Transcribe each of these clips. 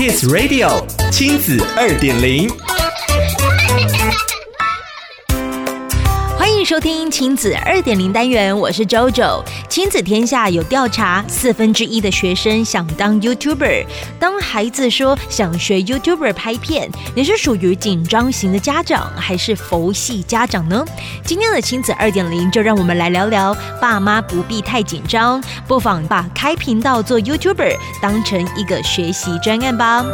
Kids Radio 亲子二点零。收听亲子二点零单元，我是 JoJo。亲子天下有调查，四分之一的学生想当 YouTuber。当孩子说想学 YouTuber 拍片，你是属于紧张型的家长，还是佛系家长呢？今天的亲子二点零，就让我们来聊聊，爸妈不必太紧张，不妨把开频道做 YouTuber 当成一个学习专案吧。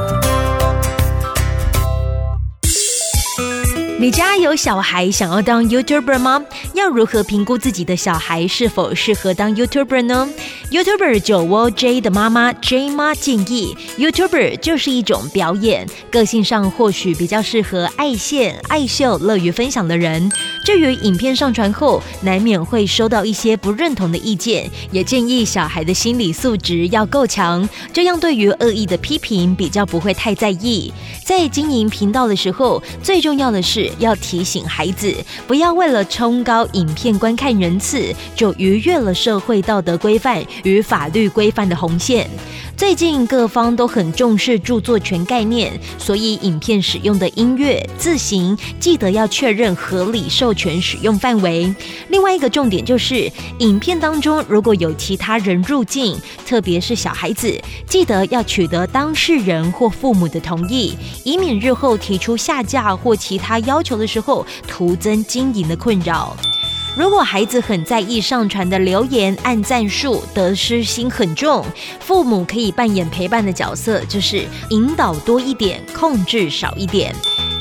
你家有小孩想要当 YouTuber 吗？要如何评估自己的小孩是否适合当 YouTuber 呢？YouTuber 酒窝 J 的妈妈 J 妈建议，YouTuber 就是一种表演，个性上或许比较适合爱现、爱秀、乐于分享的人。至于影片上传后，难免会收到一些不认同的意见，也建议小孩的心理素质要够强，这样对于恶意的批评比较不会太在意。在经营频道的时候，最重要的是。要提醒孩子，不要为了冲高影片观看人次，就逾越了社会道德规范与法律规范的红线。最近各方都很重视著作权概念，所以影片使用的音乐、字型，记得要确认合理授权使用范围。另外一个重点就是，影片当中如果有其他人入境，特别是小孩子，记得要取得当事人或父母的同意，以免日后提出下架或其他要求的时候，徒增经营的困扰。如果孩子很在意上传的留言、按赞数，得失心很重，父母可以扮演陪伴的角色，就是引导多一点，控制少一点。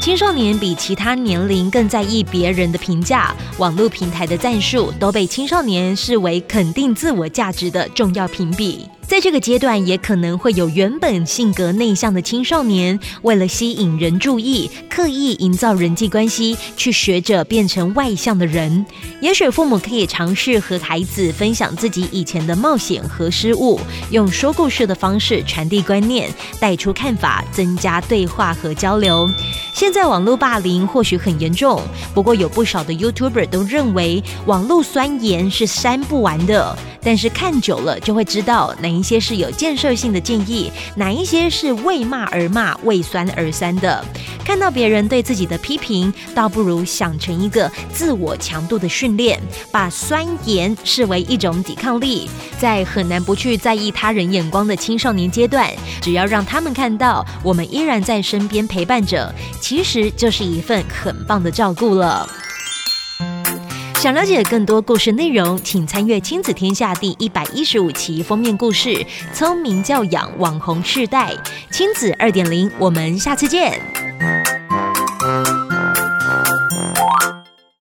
青少年比其他年龄更在意别人的评价，网络平台的赞数都被青少年视为肯定自我价值的重要评比。在这个阶段，也可能会有原本性格内向的青少年，为了吸引人注意，刻意营造人际关系，去学着变成外向的人。也许父母可以尝试和孩子分享自己以前的冒险和失误，用说故事的方式传递观念，带出看法，增加对话和交流。现在网络霸凌或许很严重，不过有不少的 YouTuber 都认为网络酸言是删不完的。但是看久了就会知道哪一些是有建设性的建议，哪一些是为骂而骂、为酸而酸的。看到别人对自己的批评，倒不如想成一个自我强度的训练，把酸盐视为一种抵抗力。在很难不去在意他人眼光的青少年阶段，只要让他们看到我们依然在身边陪伴着，其实就是一份很棒的照顾了。想了解更多故事内容，请参阅《亲子天下》第一百一十五期封面故事《聪明教养网红世代》亲子二点零。我们下次见。Thank you.